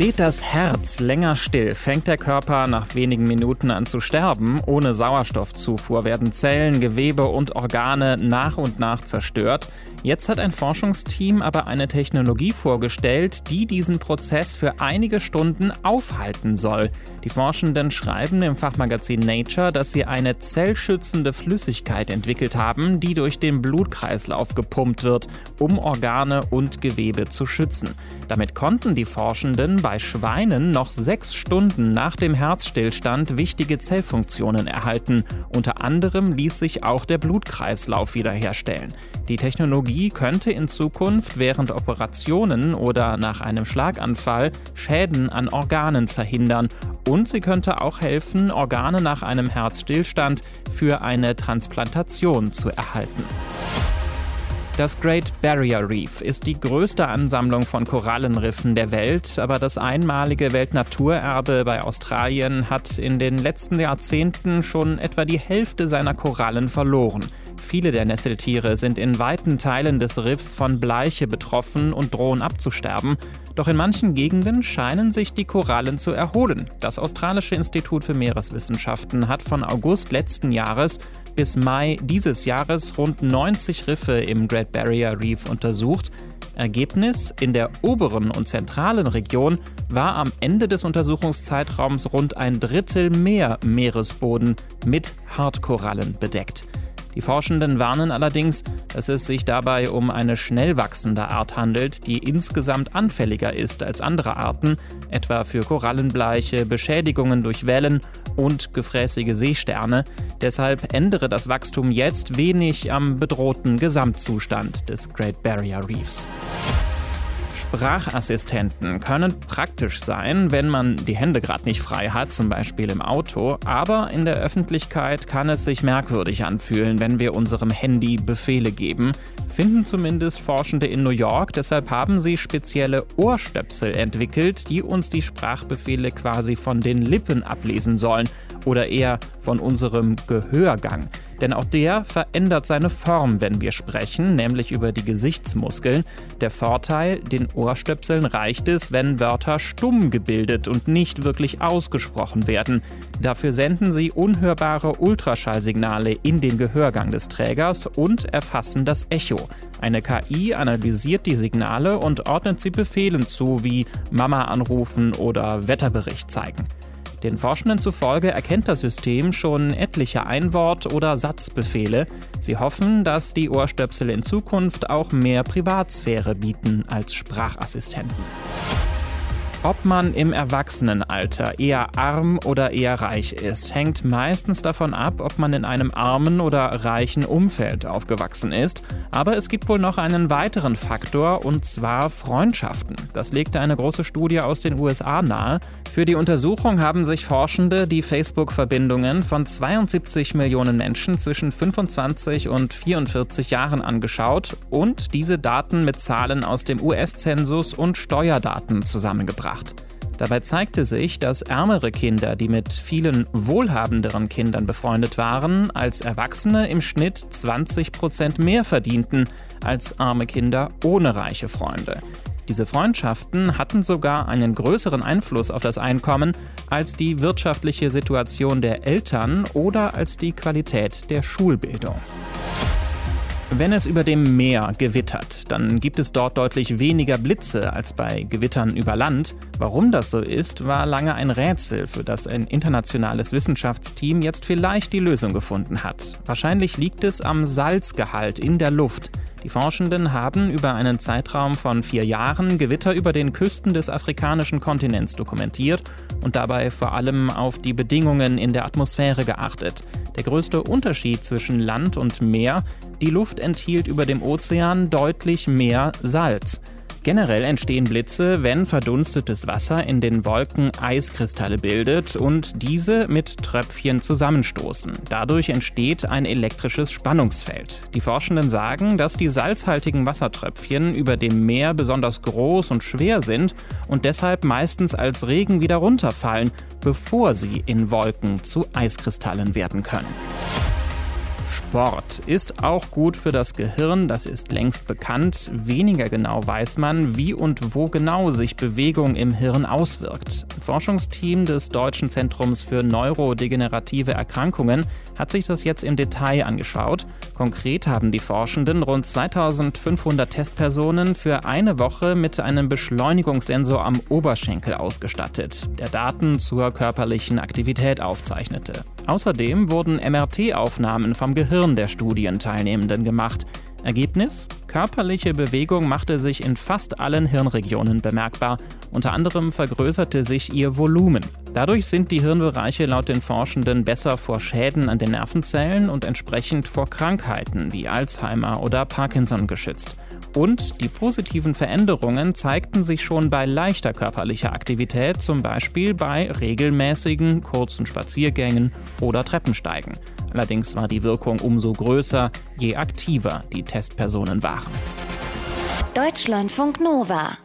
Steht das Herz länger still, fängt der Körper nach wenigen Minuten an zu sterben. Ohne Sauerstoffzufuhr werden Zellen, Gewebe und Organe nach und nach zerstört. Jetzt hat ein Forschungsteam aber eine Technologie vorgestellt, die diesen Prozess für einige Stunden aufhalten soll. Die Forschenden schreiben im Fachmagazin Nature, dass sie eine zellschützende Flüssigkeit entwickelt haben, die durch den Blutkreislauf gepumpt wird, um Organe und Gewebe zu schützen. Damit konnten die Forschenden bei Schweinen noch sechs Stunden nach dem Herzstillstand wichtige Zellfunktionen erhalten. Unter anderem ließ sich auch der Blutkreislauf wiederherstellen. Die Technologie könnte in Zukunft während Operationen oder nach einem Schlaganfall Schäden an Organen verhindern und sie könnte auch helfen, Organe nach einem Herzstillstand für eine Transplantation zu erhalten. Das Great Barrier Reef ist die größte Ansammlung von Korallenriffen der Welt, aber das einmalige Weltnaturerbe bei Australien hat in den letzten Jahrzehnten schon etwa die Hälfte seiner Korallen verloren. Viele der Nesseltiere sind in weiten Teilen des Riffs von Bleiche betroffen und drohen abzusterben. Doch in manchen Gegenden scheinen sich die Korallen zu erholen. Das Australische Institut für Meereswissenschaften hat von August letzten Jahres bis Mai dieses Jahres rund 90 Riffe im Great Barrier Reef untersucht. Ergebnis: In der oberen und zentralen Region war am Ende des Untersuchungszeitraums rund ein Drittel mehr Meeresboden mit Hartkorallen bedeckt. Die Forschenden warnen allerdings, dass es sich dabei um eine schnell wachsende Art handelt, die insgesamt anfälliger ist als andere Arten, etwa für Korallenbleiche, Beschädigungen durch Wellen und gefräßige Seesterne. Deshalb ändere das Wachstum jetzt wenig am bedrohten Gesamtzustand des Great Barrier Reefs. Sprachassistenten können praktisch sein, wenn man die Hände gerade nicht frei hat, zum Beispiel im Auto, aber in der Öffentlichkeit kann es sich merkwürdig anfühlen, wenn wir unserem Handy Befehle geben, finden zumindest Forschende in New York, deshalb haben sie spezielle Ohrstöpsel entwickelt, die uns die Sprachbefehle quasi von den Lippen ablesen sollen oder eher von unserem Gehörgang. Denn auch der verändert seine Form, wenn wir sprechen, nämlich über die Gesichtsmuskeln. Der Vorteil, den Ohrstöpseln reicht es, wenn Wörter stumm gebildet und nicht wirklich ausgesprochen werden. Dafür senden sie unhörbare Ultraschallsignale in den Gehörgang des Trägers und erfassen das Echo. Eine KI analysiert die Signale und ordnet sie Befehlen zu, wie Mama anrufen oder Wetterbericht zeigen. Den Forschenden zufolge erkennt das System schon etliche Einwort- oder Satzbefehle. Sie hoffen, dass die Ohrstöpsel in Zukunft auch mehr Privatsphäre bieten als Sprachassistenten. Ob man im Erwachsenenalter eher arm oder eher reich ist, hängt meistens davon ab, ob man in einem armen oder reichen Umfeld aufgewachsen ist. Aber es gibt wohl noch einen weiteren Faktor, und zwar Freundschaften. Das legte eine große Studie aus den USA nahe. Für die Untersuchung haben sich Forschende die Facebook-Verbindungen von 72 Millionen Menschen zwischen 25 und 44 Jahren angeschaut und diese Daten mit Zahlen aus dem US-Zensus und Steuerdaten zusammengebracht gebracht. Dabei zeigte sich, dass ärmere Kinder, die mit vielen wohlhabenderen Kindern befreundet waren, als Erwachsene im Schnitt 20 Prozent mehr verdienten als arme Kinder ohne reiche Freunde. Diese Freundschaften hatten sogar einen größeren Einfluss auf das Einkommen als die wirtschaftliche Situation der Eltern oder als die Qualität der Schulbildung. Wenn es über dem Meer gewittert, dann gibt es dort deutlich weniger Blitze als bei Gewittern über Land. Warum das so ist, war lange ein Rätsel, für das ein internationales Wissenschaftsteam jetzt vielleicht die Lösung gefunden hat. Wahrscheinlich liegt es am Salzgehalt in der Luft. Die Forschenden haben über einen Zeitraum von vier Jahren Gewitter über den Küsten des afrikanischen Kontinents dokumentiert und dabei vor allem auf die Bedingungen in der Atmosphäre geachtet. Der größte Unterschied zwischen Land und Meer, die Luft enthielt über dem Ozean deutlich mehr Salz. Generell entstehen Blitze, wenn verdunstetes Wasser in den Wolken Eiskristalle bildet und diese mit Tröpfchen zusammenstoßen. Dadurch entsteht ein elektrisches Spannungsfeld. Die Forschenden sagen, dass die salzhaltigen Wassertröpfchen über dem Meer besonders groß und schwer sind und deshalb meistens als Regen wieder runterfallen, bevor sie in Wolken zu Eiskristallen werden können. Sport ist auch gut für das Gehirn, das ist längst bekannt. Weniger genau weiß man, wie und wo genau sich Bewegung im Hirn auswirkt. Ein Forschungsteam des Deutschen Zentrums für neurodegenerative Erkrankungen hat sich das jetzt im Detail angeschaut. Konkret haben die Forschenden rund 2500 Testpersonen für eine Woche mit einem Beschleunigungssensor am Oberschenkel ausgestattet, der Daten zur körperlichen Aktivität aufzeichnete. Außerdem wurden MRT-Aufnahmen vom Gehirn der Studienteilnehmenden gemacht. Ergebnis? Körperliche Bewegung machte sich in fast allen Hirnregionen bemerkbar. Unter anderem vergrößerte sich ihr Volumen. Dadurch sind die Hirnbereiche laut den Forschenden besser vor Schäden an den Nervenzellen und entsprechend vor Krankheiten wie Alzheimer oder Parkinson geschützt. Und die positiven Veränderungen zeigten sich schon bei leichter körperlicher Aktivität, zum Beispiel bei regelmäßigen kurzen Spaziergängen oder Treppensteigen. Allerdings war die Wirkung umso größer, je aktiver die Testpersonen waren. Deutschlandfunk Nova